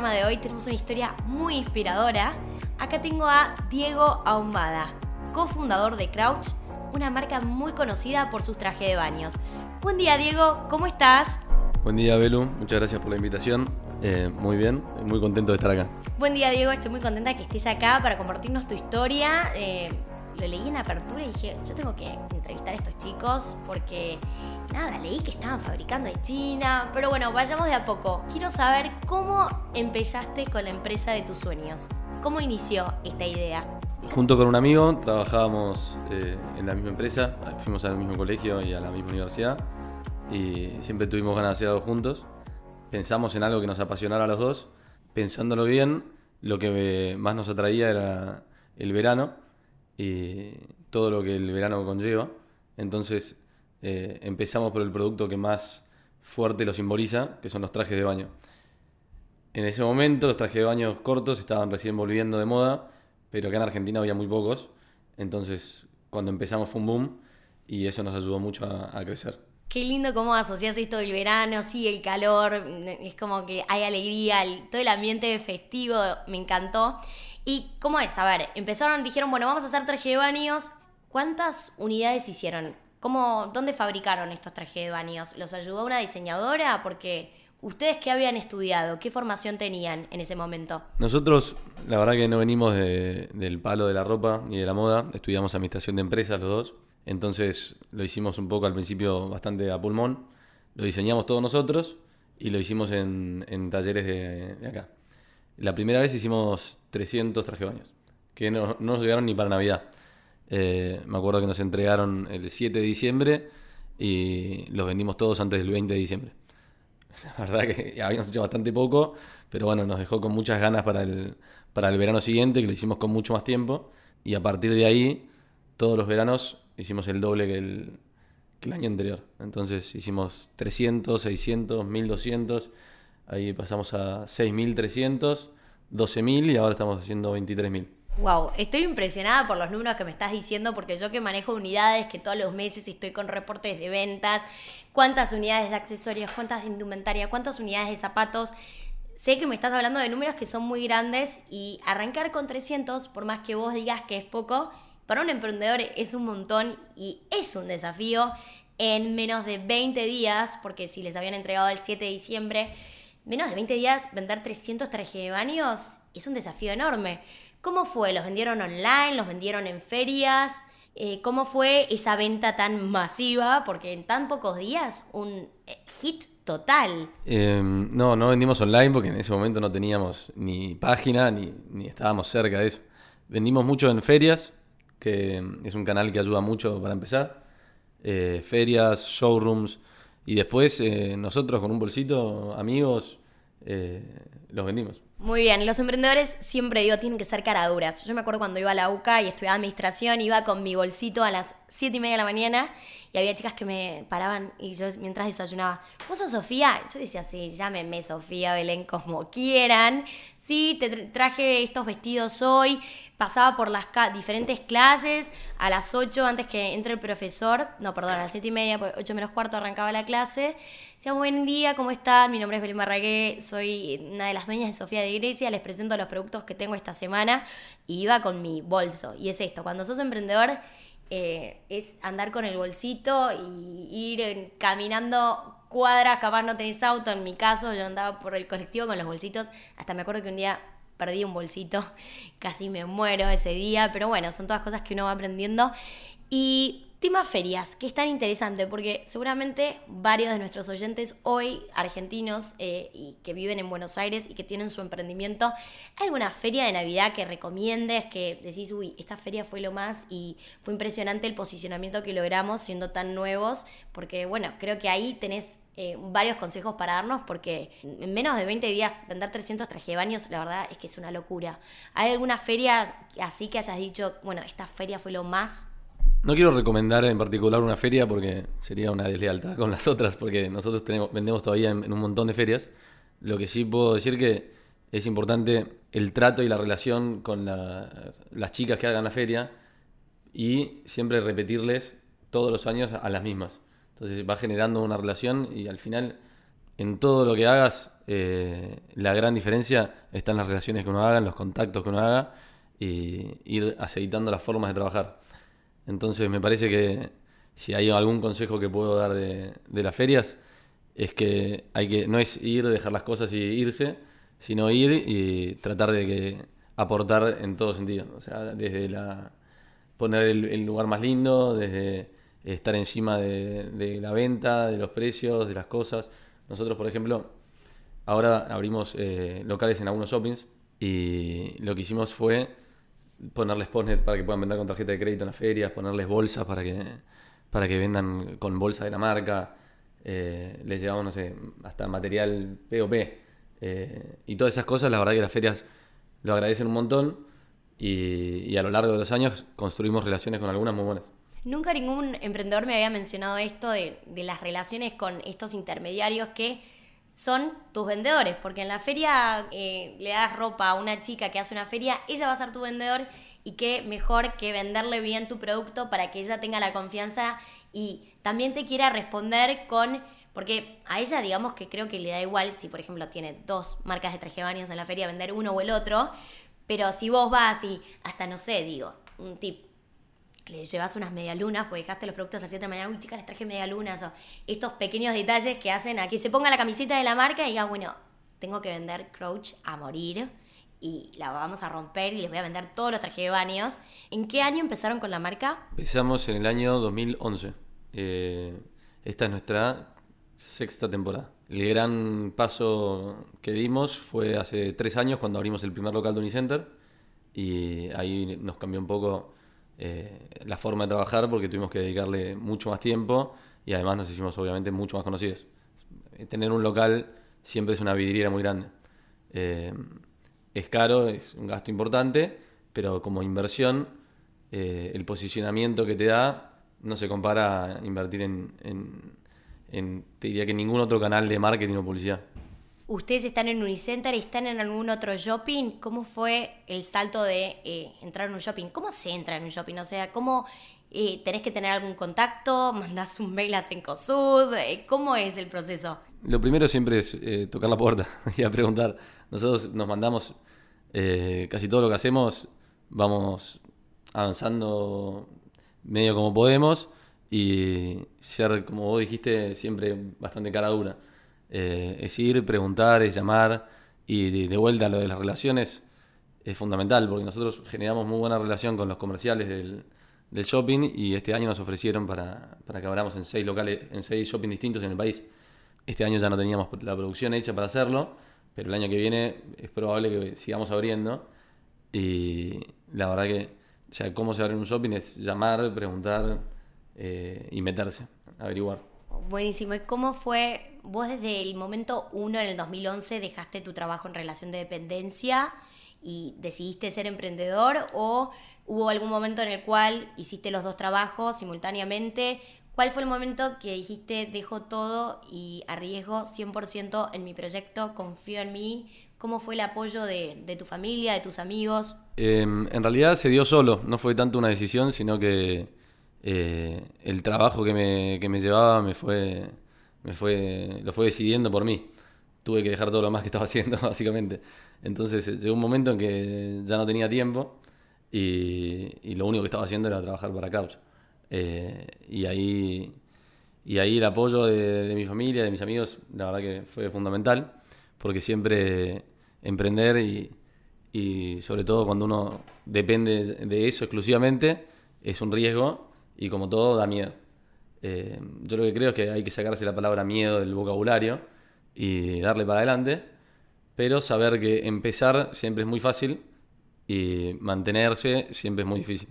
programa de hoy tenemos una historia muy inspiradora. Acá tengo a Diego Ahumada, cofundador de Crouch, una marca muy conocida por sus trajes de baños. Buen día Diego, ¿cómo estás? Buen día Belu, muchas gracias por la invitación. Eh, muy bien, muy contento de estar acá. Buen día Diego, estoy muy contenta que estés acá para compartirnos tu historia. Eh, lo leí en apertura y dije, yo tengo que entrevistar a estos chicos porque, nada, leí que estaban fabricando en China. Pero bueno, vayamos de a poco. Quiero saber cómo empezaste con la empresa de tus sueños. ¿Cómo inició esta idea? Junto con un amigo trabajábamos eh, en la misma empresa, fuimos al mismo colegio y a la misma universidad y siempre tuvimos ganas de hacer algo juntos. Pensamos en algo que nos apasionara a los dos. Pensándolo bien, lo que más nos atraía era el verano y todo lo que el verano conlleva. Entonces eh, empezamos por el producto que más fuerte lo simboliza, que son los trajes de baño. En ese momento los trajes de baño cortos estaban recién volviendo de moda, pero acá en Argentina había muy pocos. Entonces cuando empezamos fue un boom y eso nos ayudó mucho a, crecer. Qué lindo cómo asocias esto del verano, sí, el calor, es como que hay alegría, todo el ambiente festivo, me encantó. ¿Y cómo es? A ver, empezaron, dijeron, bueno, vamos a hacer traje de baños. ¿Cuántas unidades hicieron? ¿Cómo, ¿Dónde fabricaron estos trajes de baños? ¿Los ayudó una diseñadora? Porque ustedes qué habían estudiado, qué formación tenían en ese momento. Nosotros, la verdad que no venimos del palo de la ropa ni de la moda, estudiamos administración de empresas los dos, entonces lo hicimos un poco al principio bastante a pulmón, lo diseñamos todos nosotros y lo hicimos en, talleres de acá. La primera vez hicimos 300 traje baños, que no, nos llegaron ni para Navidad. Eh, me acuerdo que nos entregaron el 7 de diciembre y los vendimos todos antes del 20 de diciembre. La verdad que habíamos hecho bastante poco, pero bueno, nos dejó con muchas ganas para el, para el verano siguiente, que lo hicimos con mucho más tiempo. Y a partir de ahí, todos los veranos hicimos el doble que el, que el año anterior. Entonces hicimos 300, 600, 1200 Ahí pasamos a 6.300, 12.000 y ahora estamos haciendo 23.000. Wow, estoy impresionada por los números que me estás diciendo porque yo que manejo unidades, que todos los meses estoy con reportes de ventas, cuántas unidades de accesorios, cuántas de indumentaria, cuántas unidades de zapatos. Sé que me estás hablando de números que son muy grandes y arrancar con 300, por más que vos digas que es poco, para un emprendedor es un montón y es un desafío en menos de 20 días, porque si les habían entregado el 7 de diciembre, menos de 20 días vender 300 trajes de baños es un desafío enorme. ¿Cómo fue? ¿Los vendieron online? ¿Los vendieron en ferias? Eh, ¿Cómo fue esa venta tan masiva? Porque en tan pocos días, un hit total. Em, no, no vendimos online porque en ese momento no teníamos ni página ni, ni estábamos cerca de eso. Vendimos mucho en ferias, que es un canal que ayuda mucho para empezar. Eh, ferias, showrooms. Y después nosotros con un bolsito, amigos, eh, los vendimos. Muy bien, los emprendedores siempre digo, tienen que ser caraduras. Yo me acuerdo cuando iba a la UCA y estudiaba administración, iba con mi bolsito a las 7 y media de la mañana y había chicas que me paraban y yo mientras desayunaba, ¿vos sos Sofía? Yo decía, sí, llámenme Sofía, Belén, como quieran. Sí, te traje estos vestidos hoy, pasaba por las diferentes clases, a las 8 antes que entre el profesor, no, perdón, a las 7 y media, 8 pues menos cuarto arrancaba la clase. Decía, buen día, ¿cómo están? Mi nombre es Belén soy una de las dueñas de Sofía de Iglesia, les presento los productos que tengo esta semana y iba con mi bolso. Y es esto, cuando sos emprendedor eh, es andar con el bolsito y ir caminando cuadras, capaz no tenés auto, en mi caso yo andaba por el colectivo con los bolsitos, hasta me acuerdo que un día perdí un bolsito, casi me muero ese día, pero bueno, son todas cosas que uno va aprendiendo. Y Tema ferias, que es tan interesante porque seguramente varios de nuestros oyentes hoy, argentinos eh, y que viven en Buenos Aires y que tienen su emprendimiento, ¿hay alguna feria de Navidad que recomiendes, que decís, uy, esta feria fue lo más y fue impresionante el posicionamiento que logramos siendo tan nuevos? Porque bueno, creo que ahí tenés eh, varios consejos para darnos porque en menos de 20 días vender 300 trajes de baños, la verdad es que es una locura. ¿Hay alguna feria así que hayas dicho, bueno, esta feria fue lo más? No quiero recomendar en particular una feria porque sería una deslealtad con las otras, porque nosotros vendemos todavía en, un montón de ferias. Lo que sí puedo decir que es importante el trato y la relación con las chicas que hagan la feria y siempre repetirles todos los años a las mismas. Entonces va generando una relación y al final en todo lo que hagas, eh, la gran diferencia está en las relaciones que uno haga, en los contactos que uno haga y ir aceitando las formas de trabajar. Entonces me parece que si hay algún consejo que puedo dar de, las ferias, es que hay que no es ir, dejar las cosas y irse, sino ir y tratar de que aportar en todo sentido. O sea, desde la poner el, lugar más lindo, desde estar encima de, la venta, de los precios, de las cosas. Nosotros, por ejemplo, ahora abrimos eh, locales en algunos shoppings y lo que hicimos fue ponerles postnet para que puedan vender con tarjeta de crédito en las ferias, ponerles bolsas para que, para que vendan con bolsa de la marca. Eh, les llevamos, no sé, hasta material POP. Eh, y todas esas cosas, la verdad que las ferias lo agradecen un montón y, a lo largo de los años construimos relaciones con algunas muy buenas. Nunca ningún emprendedor me había mencionado esto de, las relaciones con estos intermediarios que son tus vendedores, porque en la feria eh, le das ropa a una chica que hace una feria, ella va a ser tu vendedor y qué mejor que venderle bien tu producto para que ella tenga la confianza y también te quiera responder con porque a ella, digamos que creo que le da igual si, por ejemplo, tiene dos marcas de traje de en la feria, vender uno o el otro. Pero si vos vas y hasta, no sé, digo, un tip, le llevas unas medialunas, pues dejaste los productos a 7 de la mañana, uy, chicas, les traje medialunas, estos pequeños detalles que hacen a que se ponga la camiseta de la marca y diga, bueno, tengo que vender Crouch a morir y la vamos a romper y les voy a vender todos los trajes de baños. ¿En qué año empezaron con la marca? Empezamos en el año 2011. Eh, esta es nuestra sexta temporada. El gran paso que dimos fue hace tres años cuando abrimos el primer local de Unicenter y ahí nos cambió un poco eh, la forma de trabajar porque tuvimos que dedicarle mucho más tiempo y además nos hicimos obviamente mucho más conocidos. Eh, tener un local siempre es una vidriera muy grande. Eh, es caro, es un gasto importante, pero como inversión el posicionamiento que te da no se compara a invertir en te diría que ningún otro canal de marketing o publicidad. Ustedes están en Unicenter y están en algún otro shopping. ¿Cómo fue el salto de eh, entrar en un shopping? ¿Cómo se entra en un shopping? O sea, ¿cómo eh, tenés que tener algún contacto? ¿Mandás un mail a Cencosud? Eh, ¿Cómo es el proceso? Lo primero siempre es tocar la puerta y a preguntar. Nosotros nos mandamos casi todo lo que hacemos, vamos avanzando medio como podemos y ser, como vos dijiste, siempre bastante cara dura. Eh, es ir, preguntar, es llamar y de, vuelta lo de las relaciones es fundamental porque nosotros generamos muy buena relación con los comerciales del, shopping y este año nos ofrecieron para, para, que abramos en seis locales, en seis shopping distintos en el país. Este año ya no teníamos la producción hecha para hacerlo, pero el año que viene es probable que sigamos abriendo y la verdad que, o sea, cómo se abre un shopping es llamar, preguntar eh, y meterse, averiguar. Buenísimo. ¿Y cómo fue, vos desde el momento uno en el 2011 dejaste tu trabajo en relación de dependencia y decidiste ser emprendedor o hubo algún momento en el cual hiciste los dos trabajos simultáneamente? ¿Cuál fue el momento que dijiste dejo todo y arriesgo 100% en mi proyecto, confío en mí? ¿Cómo fue el apoyo de, tu familia, de tus amigos? Em, en realidad se dio solo, no fue tanto una decisión, sino que eh, el trabajo que me, que me llevaba me fue, me fue, lo fue decidiendo por mí. Tuve que dejar todo lo más que estaba haciendo, básicamente. Entonces eh, llegó un momento en que ya no tenía tiempo y, y lo único que estaba haciendo era trabajar para Couch. Eh, y, ahí, y ahí el apoyo de, mi familia, de mis amigos, la verdad que fue fundamental, porque siempre emprender y, y sobre todo cuando uno depende de eso exclusivamente, es un riesgo y como todo da miedo. Eh, yo lo que creo es que hay que sacarse la palabra miedo del vocabulario y darle para adelante, pero saber que empezar siempre es muy fácil y mantenerse siempre es muy difícil.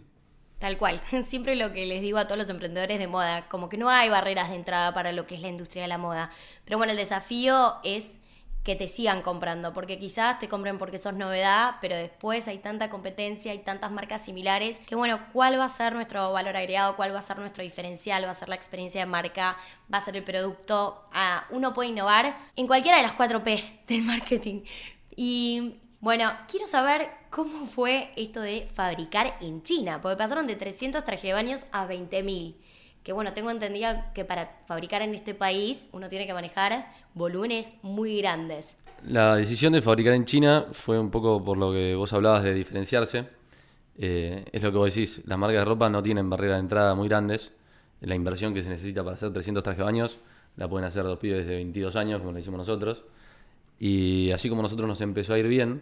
Tal cual, siempre lo que les digo a todos los emprendedores de moda, como que no hay barreras de entrada para lo que es la industria de la moda, pero bueno, el desafío es que te sigan comprando, porque quizás te compren porque sos novedad, pero después hay tanta competencia, hay tantas marcas similares, que bueno, ¿cuál va a ser nuestro valor agregado? ¿Cuál va a ser nuestro diferencial? ¿Va a ser la experiencia de marca? ¿Va a ser el producto? Ah, uno puede innovar en cualquiera de las 4 P del marketing. Y bueno, quiero saber cómo fue esto de fabricar en China, porque pasaron de 300 trajes de baños a 20.000. que bueno, tengo entendido que para fabricar en este país uno tiene que manejar volúmenes muy grandes. La decisión de fabricar en China fue un poco por lo que vos hablabas de diferenciarse. Eh, es lo que vos decís, las marcas de ropa no tienen barreras de entrada muy grandes. La inversión que se necesita para hacer 300 trajes de baños la pueden hacer dos pibes de 22 años, como lo hicimos nosotros. Y así como nosotros nos empezó a ir bien,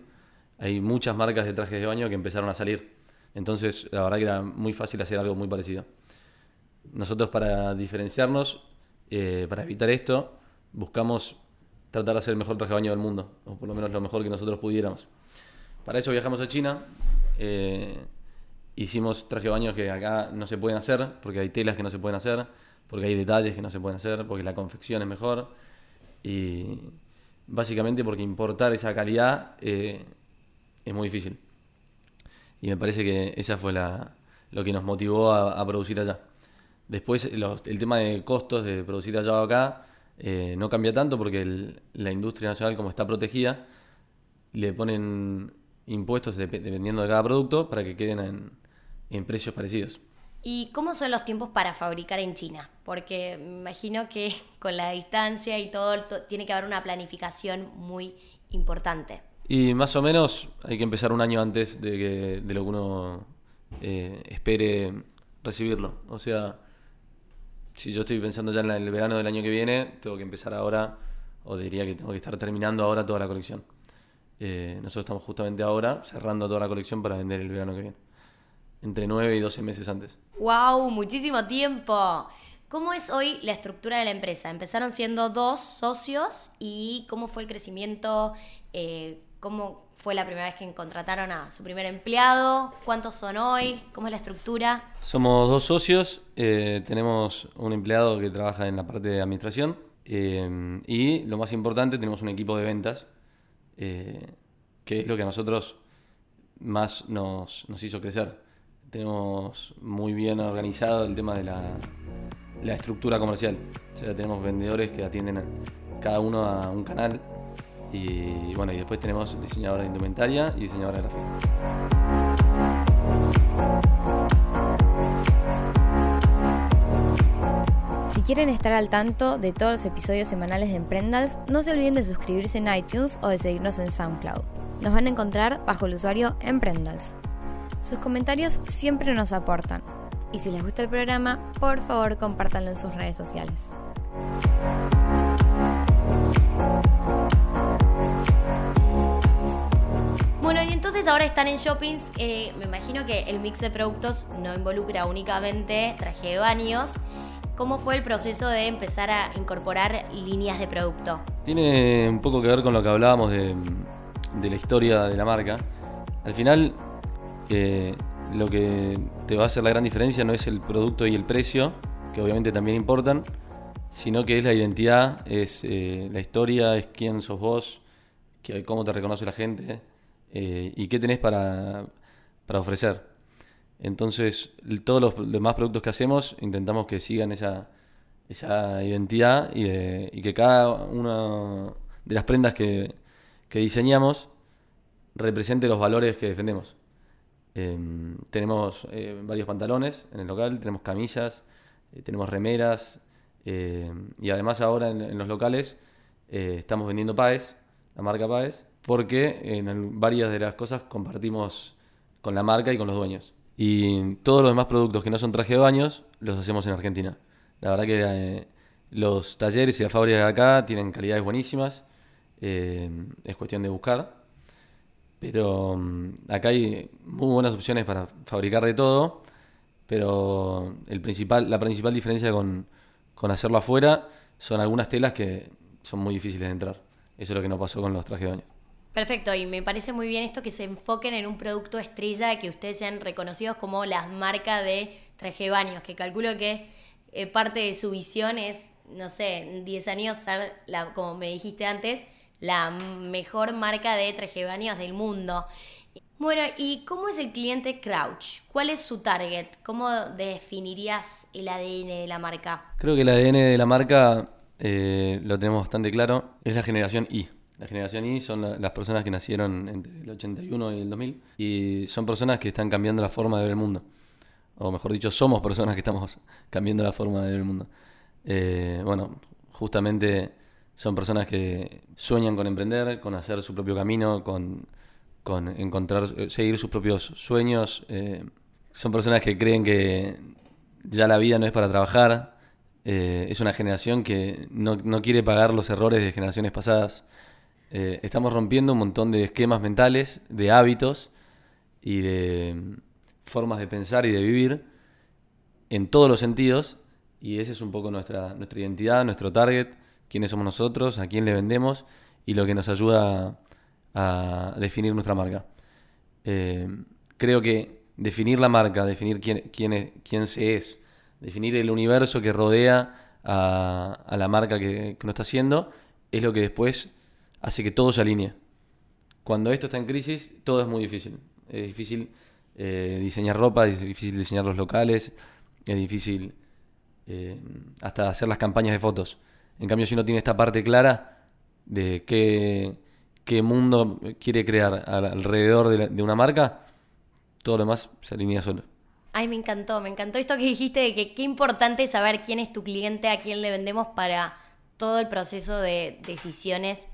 hay muchas marcas de trajes de baño que empezaron a salir. Entonces, la verdad que era muy fácil hacer algo muy parecido. Nosotros para diferenciarnos, eh, para evitar esto, buscamos tratar de hacer el mejor traje de baño del mundo, o por lo menos lo mejor que nosotros pudiéramos. Para eso viajamos a China, eh, hicimos traje de baño que acá no se pueden hacer, porque hay telas que no se pueden hacer, porque hay detalles que no se pueden hacer, porque la confección es mejor, y básicamente porque importar esa calidad eh, es muy difícil. Y me parece que esa fue la, lo que nos motivó a, producir allá. Después, el tema de costos de producir allá o acá eh, no cambia tanto porque la industria nacional, como está protegida, le ponen impuestos dependiendo de cada producto para que queden en, precios parecidos. ¿Y cómo son los tiempos para fabricar en China? Porque me imagino que con la distancia y todo, tiene que haber una planificación muy importante. Y más o menos hay que empezar un año antes de, que, de lo que uno eh, espere recibirlo. O sea, si yo estoy pensando ya en el verano del año que viene, tengo que empezar ahora, o diría que tengo que estar terminando ahora toda la colección. Eh, nosotros estamos justamente ahora cerrando toda la colección para vender el verano que viene. Entre 9 y 12 meses antes. ¡Wow! Muchísimo tiempo. ¿Cómo es hoy la estructura de la empresa? Empezaron siendo dos socios y cómo fue el crecimiento, eh, cómo fue la primera vez que contrataron a su primer empleado, cuántos son hoy, cómo es la estructura. Somos dos socios, eh, tenemos un empleado que trabaja en la parte de administración y lo más importante, tenemos un equipo de ventas eh, que es lo que a nosotros más nos, hizo crecer. Tenemos muy bien organizado el tema de la, la estructura comercial. O tenemos vendedores que atienden cada uno a un canal. Y bueno, y después tenemos diseñadora de indumentaria y diseñadora de gráfica. quieren estar al tanto de todos los episodios semanales de Emprendals, no se olviden de suscribirse en iTunes o de seguirnos en SoundCloud. Nos van a encontrar bajo el usuario Emprendals. Sus comentarios siempre nos aportan. Y si les gusta el programa, por favor compártanlo en sus redes sociales. Bueno, y entonces ahora están en shoppings. Eh, me imagino que el mix de productos no involucra únicamente traje de baños, ¿Cómo fue el proceso de empezar a incorporar líneas de producto? Tiene un poco que ver con lo que hablábamos de, la historia de la marca. Al final, eh, lo que te va a hacer la gran diferencia no es el producto y el precio, que obviamente también importan, sino que es la identidad, es eh, la historia, es quién sos vos, cómo te reconoce la gente eh, y qué tenés para, para ofrecer. Entonces, todos los demás productos que hacemos intentamos que sigan esa, esa identidad y, que cada una de las prendas que, diseñamos represente los valores que defendemos. Em, tenemos eh, varios pantalones en el local, tenemos camisas, eh, tenemos remeras em, y además ahora en, los locales eh, estamos vendiendo Paes, la marca Paes, porque en varias de las cosas compartimos con la marca y con los dueños. Y todos los demás productos que no son traje de baños los hacemos en Argentina. La verdad que eh, los talleres y las fábricas de acá tienen calidades buenísimas. Eh, es cuestión de buscar. Pero mm, acá hay muy buenas opciones para fabricar de todo. Pero el principal, la principal diferencia con, con hacerlo afuera son algunas telas que son muy difíciles de entrar. Eso es lo que no pasó con los trajes de baño. Perfecto, y me parece muy bien esto que se enfoquen en un producto estrella, que ustedes sean reconocidos como las marcas de traje baños, que calculo que eh, parte de su visión es, no sé, en 10 años ser, la, como me dijiste antes, la mejor marca de traje baños del mundo. Bueno, ¿y cómo es el cliente Crouch? ¿Cuál es su target? ¿Cómo definirías el ADN de la marca? Creo que el ADN de la marca eh, lo tenemos bastante claro, es la generación I. La generación Y son las personas que nacieron entre el 81 y el 2000 y son personas que están cambiando la forma de ver el mundo. o mejor dicho, somos personas que estamos cambiando la forma de ver el mundo. Eh, bueno, justamente son personas que sueñan con emprender, con hacer su propio camino, con, con encontrar, seguir sus propios sueños. Eh, son personas que creen que ya la vida no es para trabajar. Eh, es una generación que no, no, quiere pagar los errores de generaciones pasadas. Estamos rompiendo un montón de esquemas mentales, de hábitos y de formas de pensar y de vivir en todos los sentidos y ese es un poco nuestra, nuestra identidad, nuestro target, quiénes somos nosotros, a quién le vendemos y lo que nos ayuda a, definir nuestra marca. Eh, creo que definir la marca, definir quién, quién, quién se es, definir el universo que rodea a, la marca que, que está haciendo, es lo que después hace que todo se alinee. Cuando esto está en crisis, todo es muy difícil. Es difícil eh, diseñar ropa, es difícil diseñar los locales, es difícil eh, hasta hacer las campañas de fotos. En cambio, si uno tiene esta parte clara de qué, mundo quiere crear alrededor de, una marca, todo lo demás se alinea solo. Ay, me encantó, me encantó esto que dijiste de que qué importante saber quién es tu cliente, a quién le vendemos para todo el proceso de decisiones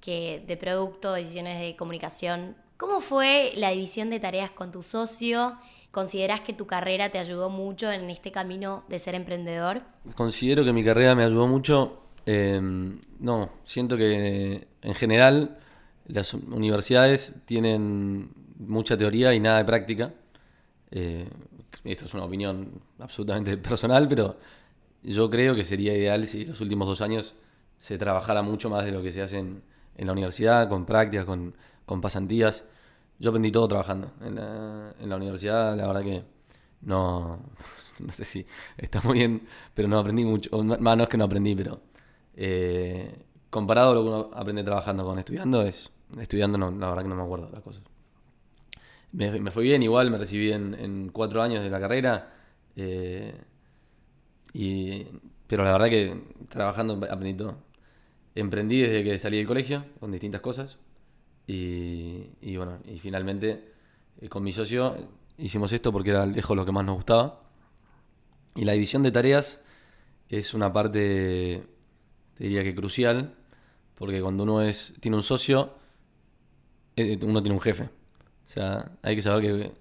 que, de producto, decisiones de comunicación ¿Cómo fue la división de tareas con tu socio? ¿Consideras que tu carrera te ayudó mucho en este camino de ser emprendedor? Considero que mi carrera me ayudó mucho. Em, no, siento que en general las universidades tienen mucha teoría y nada de práctica. Eh, esto es una opinión absolutamente personal, pero yo creo que sería ideal si los últimos dos años se trabajara mucho más de lo que se hace en, en la universidad, con prácticas, con, con pasantías. Yo aprendí todo trabajando. En la, en la universidad, la verdad que no, no sé si está muy bien, pero no aprendí mucho. Más no es que no aprendí, pero eh, comparado a lo que uno aprende trabajando con estudiando, es estudiando, no, la verdad que no me acuerdo las cosas. Me, me fue bien, igual me recibí en, en cuatro años de la carrera. Eh, y, pero la verdad que trabajando aprendí todo. Emprendí desde que salí del colegio con distintas cosas. Y, bueno, y finalmente eh, con mi socio hicimos esto porque era lejos lo que más nos gustaba. Y la división de tareas es una parte, te diría que crucial, porque cuando uno es, tiene un socio, eh, uno tiene un jefe. O sea, hay que saber que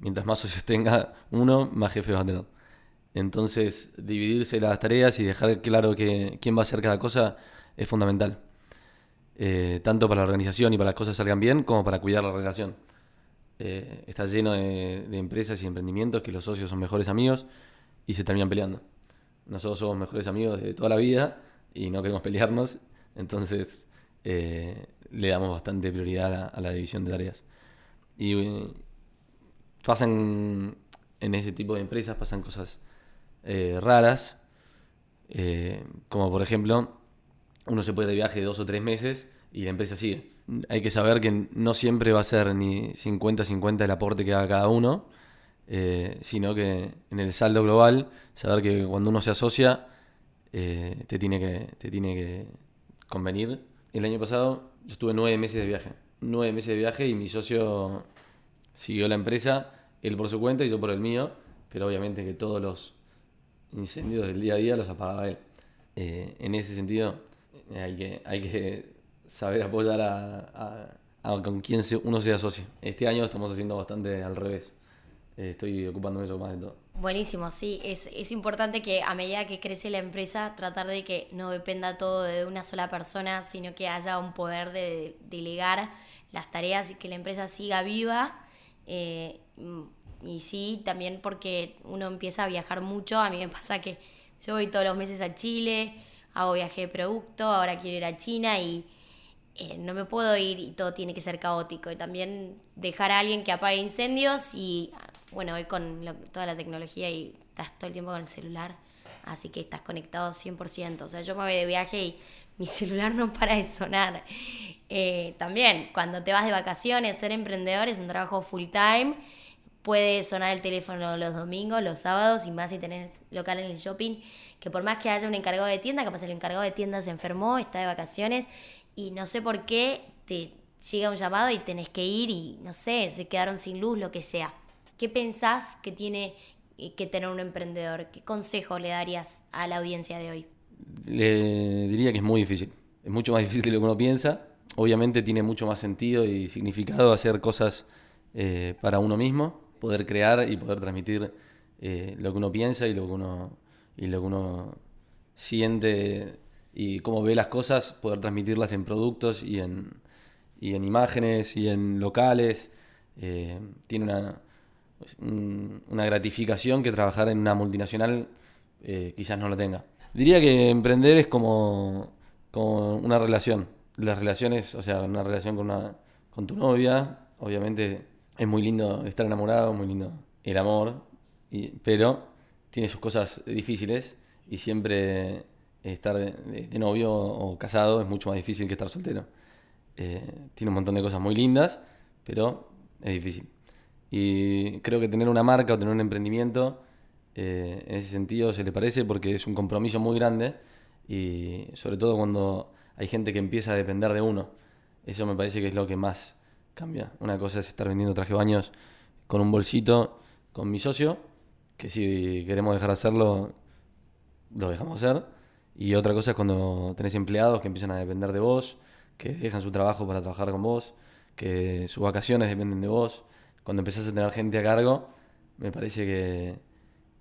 mientras más socios tenga uno, más jefe va a tener. Entonces, dividirse las tareas y dejar claro que quién va a hacer cada cosa es fundamental. Eh, tanto para la organización y para las cosas salgan bien, como para cuidar la relación. Eh, está lleno de, empresas y emprendimientos que los socios son mejores amigos y se terminan peleando. Nosotros somos mejores amigos de toda la vida y no queremos pelearnos, entonces eh, le damos bastante prioridad a, la división de tareas. Y pasan en ese tipo de empresas, pasan cosas raras, como por ejemplo uno se puede de viaje dos o tres meses y la empresa sigue. Hay que saber que no siempre va a ser ni 50-50 el aporte que haga cada uno, eh, sino que en el saldo global, saber que cuando uno se asocia, eh, te, tiene que, te tiene que convenir. El año pasado yo estuve nueve meses de viaje. Nueve meses de viaje y mi socio siguió la empresa, él por su cuenta y yo por el mío, pero obviamente que todos los incendios del día a día los apagaba él. Eh, en ese sentido, hay que, hay que saber apoyar a, con quien uno se asocia. Este año estamos haciendo bastante al revés. Eh, estoy ocupándome eso más de todo. Buenísimo, sí. Es, es importante que a medida que crece la empresa, tratar de que no dependa todo de una sola persona, sino que haya un poder de delegar las tareas y que la empresa siga viva. Eh, y sí, también porque uno empieza a viajar mucho. A mí me pasa que yo voy todos los meses a Chile, hago viaje de producto, ahora quiero ir a China y eh, no me puedo ir y todo tiene que ser caótico. Y también dejar a alguien que apague incendios y, bueno, hoy con toda la tecnología y estás todo el tiempo con el celular, así que estás conectado 100%. O sea, yo me voy de viaje y mi celular no para de sonar. Eh, también, cuando te vas de vacaciones, ser emprendedor es un trabajo full time. Puede sonar el teléfono los domingos, los sábados y más si tenés local en el shopping que por más que haya un encargado de tienda, capaz el encargado de tienda se enfermó, está de vacaciones y no sé por qué te llega un llamado y tenés que ir y no sé, se quedaron sin luz, lo que sea. ¿Qué pensás que tiene que tener un emprendedor? ¿Qué consejo le darías a la audiencia de hoy? Le diría que es muy difícil. Es mucho más difícil de lo que uno piensa. Obviamente tiene mucho más sentido y significado hacer cosas eh, para uno mismo, poder crear y poder transmitir eh, lo que uno piensa y lo que uno, y lo que uno siente y cómo ve las cosas, poder transmitirlas en productos y en, y en imágenes y en locales. Eh, tiene una, una gratificación que trabajar en una multinacional quizás no lo tenga. Diría que emprender es como, como una relación. Las relaciones, o sea, una relación con, una, con tu novia, obviamente es muy lindo estar enamorado, muy lindo el amor, pero tiene sus cosas difíciles y siempre estar de, novio o casado es mucho más difícil que estar soltero. Eh, tiene un montón de cosas muy lindas, pero es difícil. Y creo que tener una marca o tener un emprendimiento eh, en ese sentido se le parece porque es un compromiso muy grande y sobre todo cuando hay gente que empieza a depender de uno. Eso me parece que es lo que más cambia. Una cosa es estar vendiendo traje baños con un bolsito con mi socio, que si queremos dejar de hacerlo, lo dejamos hacer. Y otra cosa es cuando tenés empleados que empiezan a depender de vos, que dejan su trabajo para trabajar con vos, que sus vacaciones dependen de vos. Cuando empezás a tener gente a cargo, me parece que,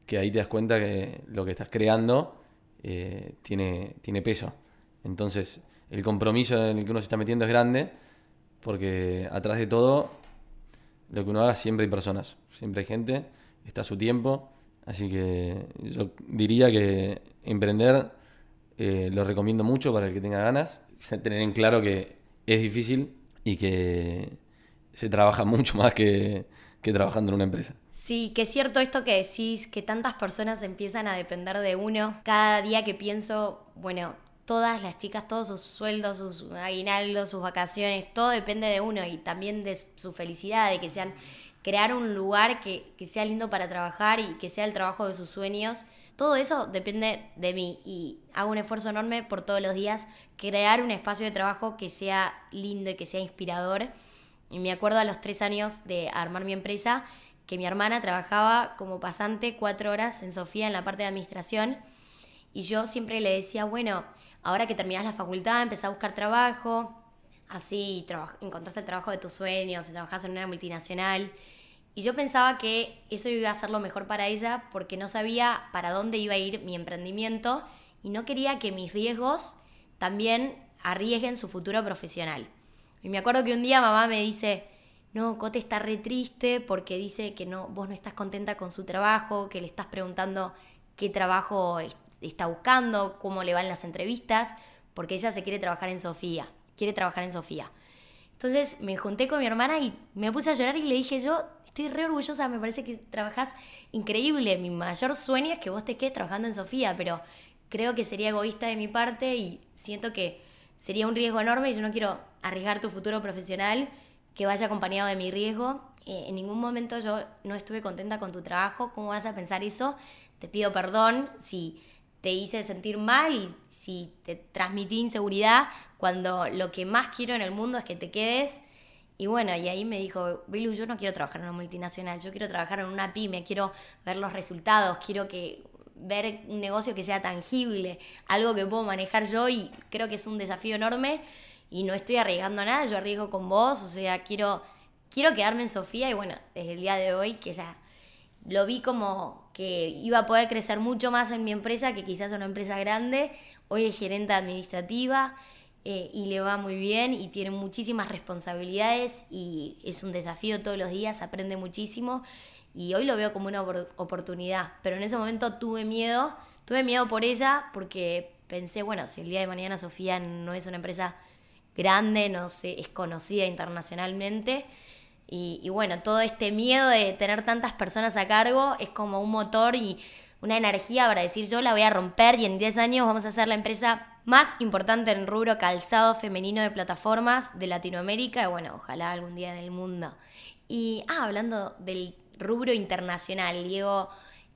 que ahí te das cuenta que lo que estás creando eh, tiene, tiene peso. Entonces, el compromiso en el que uno se está metiendo es grande, porque atrás de todo, lo que uno haga siempre hay personas, siempre hay gente, está su tiempo, así que yo diría que emprender eh, lo recomiendo mucho para el que tenga ganas, tener en claro que es difícil y que se trabaja mucho más que trabajando en una empresa. Sí, que es cierto esto que decís, que tantas personas empiezan a depender de uno. Cada día que pienso, bueno, todas las chicas, todos sus sueldos, sus aguinaldos, sus vacaciones, todo depende de uno y también de su felicidad, de que sean crear un lugar que, que sea lindo para trabajar y que sea el trabajo de sus sueños. Todo eso depende de mí y hago un esfuerzo enorme por todos los días crear un espacio de trabajo que sea lindo y que sea inspirador. Y me acuerdo a los tres años de armar mi empresa que mi hermana trabajaba como pasante cuatro horas en Sofía en la parte de administración y yo siempre le decía, bueno, ahora que terminas la facultad, empezás a buscar trabajo, así encontraste el trabajo de tus sueños, trabajas en una multinacional. Y yo pensaba que eso iba a ser lo mejor para ella porque no sabía para dónde iba a ir mi emprendimiento y no quería que mis riesgos también arriesguen su futuro profesional. Y me acuerdo que un día mamá me dice, no, Cote está re triste porque dice que no, vos no estás contenta con su trabajo, que le estás preguntando qué trabajo está buscando, cómo le van las entrevistas, porque ella se quiere trabajar en Sofía, quiere trabajar en Sofía. Entonces me junté con mi hermana y me puse a llorar y le dije yo, estoy re orgullosa, me parece que trabajas increíble, mi mayor sueño es que vos te quedes trabajando en Sofía, pero creo que sería egoísta de mi parte y siento que sería un riesgo enorme y yo no quiero arriesgar tu futuro profesional que vaya acompañado de mi riesgo. Eh, en ningún momento yo no estuve contenta con tu trabajo. ¿Cómo vas a pensar eso? Te pido perdón si te hice sentir mal y si te transmití inseguridad cuando lo que más quiero en el mundo es que te quedes. Y bueno, y ahí me dijo, Bilu, yo no quiero trabajar en una multinacional, yo quiero trabajar en una pyme, quiero ver los resultados, quiero que ver un negocio que sea tangible, algo que puedo manejar yo y creo que es un desafío enorme y no estoy arriesgando nada, yo arriesgo con vos, o sea, quiero, quiero quedarme en Sofía y bueno, desde el día de hoy que ya lo vi como que iba a poder crecer mucho más en mi empresa, que quizás una empresa grande, hoy es gerente administrativa eh, y le va muy bien y tiene muchísimas responsabilidades y es un desafío todos los días, aprende muchísimo y hoy lo veo como una oportunidad, pero en ese momento tuve miedo, tuve miedo por ella porque pensé, bueno, si el día de mañana Sofía no es una empresa grande, no sé, es conocida internacionalmente. Y, bueno, todo este miedo de tener tantas personas a cargo es como un motor y una energía para decir yo la voy a romper y en 10 años vamos a ser la empresa más importante en rubro calzado femenino de plataformas de Latinoamérica y bueno, ojalá algún día del mundo. Y ah, hablando del rubro internacional, Diego,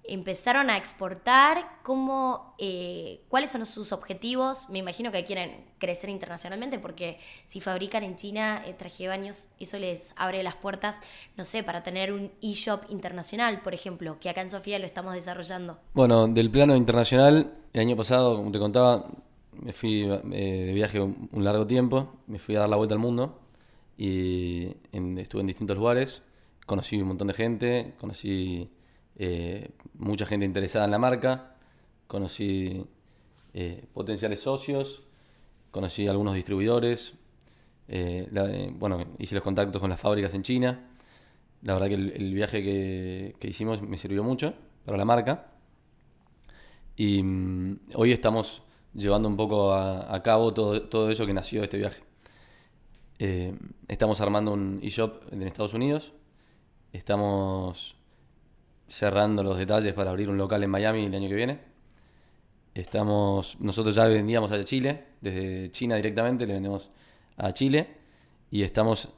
empezaron a exportar, cómo, eh, cuáles son sus objetivos. Me imagino que quieren crecer internacionalmente porque si fabrican en China eh, traje baños, eso les abre las puertas, no sé, para tener un e-shop internacional, por ejemplo, que acá en Sofía lo estamos desarrollando. Bueno, del plano internacional, el año pasado, como te contaba, me fui eh, de viaje un, largo tiempo, me fui a dar la vuelta al mundo y estuve en distintos lugares, conocí un montón de gente, conocí eh, mucha gente interesada en la marca, conocí eh, potenciales socios, conocí algunos distribuidores, bueno, hice los contactos con las fábricas en China. La verdad que el, viaje que, hicimos me sirvió mucho para la marca. Y mm, hoy estamos llevando un poco a, cabo todo, todo, eso que nació de este viaje. estamos armando un e-shop en Estados Unidos. Estamos cerrando los detalles para abrir un local en Miami el año que viene. Estamos, nosotros ya vendíamos a Chile, desde China directamente le vendemos a Chile y estamos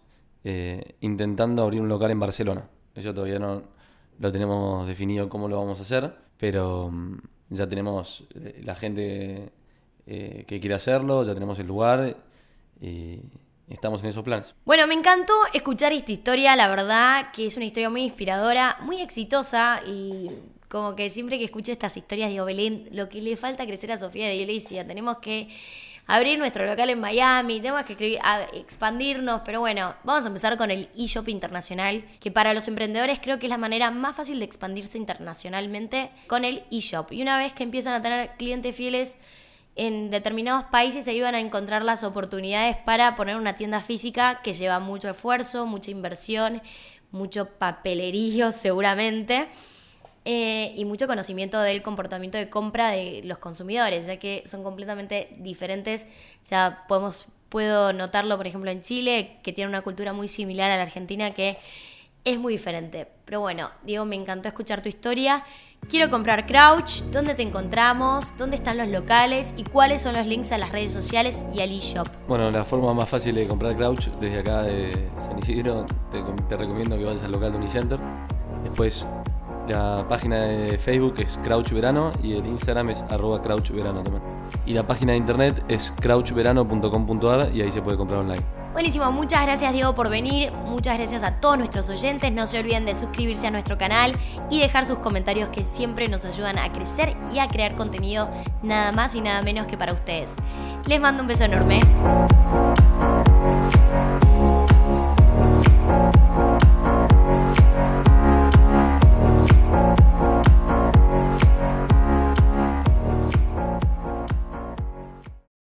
eh, intentando abrir un local en Barcelona. Eso todavía no lo tenemos definido cómo lo vamos a hacer, pero mm, ya tenemos eh, la gente eh, que quiere hacerlo, ya tenemos el lugar y estamos en esos planes. Bueno, me encantó escuchar esta historia, la verdad que es una historia muy inspiradora, muy exitosa y como que siempre que escucho estas historias digo, Belén, lo que le falta crecer a Sofía de Iglesia, tenemos que abrir nuestro local en Miami, tenemos que expandirnos, pero bueno, vamos a empezar con el eShop internacional, que para los emprendedores creo que es la manera más fácil de expandirse internacionalmente con el eShop. Y una vez que empiezan a tener clientes fieles, en determinados países se iban a encontrar las oportunidades para poner una tienda física que lleva mucho esfuerzo, mucha inversión, mucho papelerío seguramente. Eh, y mucho conocimiento del comportamiento de compra de los consumidores, ya que son completamente diferentes. Ya podemos, puedo notarlo, por ejemplo, en Chile, que tiene una cultura muy similar a la Argentina, que es muy diferente. Pero bueno, Diego, me encantó escuchar tu historia. Quiero comprar Crouch, ¿dónde te encontramos? ¿Dónde están los locales? ¿Y cuáles son los links a las redes sociales y al eShop? Bueno, la forma más fácil de comprar Crouch desde acá de San Isidro, te, recomiendo que vayas al local de Unicenter. Después la página de Facebook es Crouch Verano y el Instagram es arroba Crouch Verano también. Y la página de internet es crouchverano.com.ar y ahí se puede comprar online. Buenísimo, muchas gracias Diego por venir, muchas gracias a todos nuestros oyentes, no se olviden de suscribirse a nuestro canal y dejar sus comentarios que siempre nos ayudan a crecer y a crear contenido nada más y nada menos que para ustedes. Les mando un beso enorme.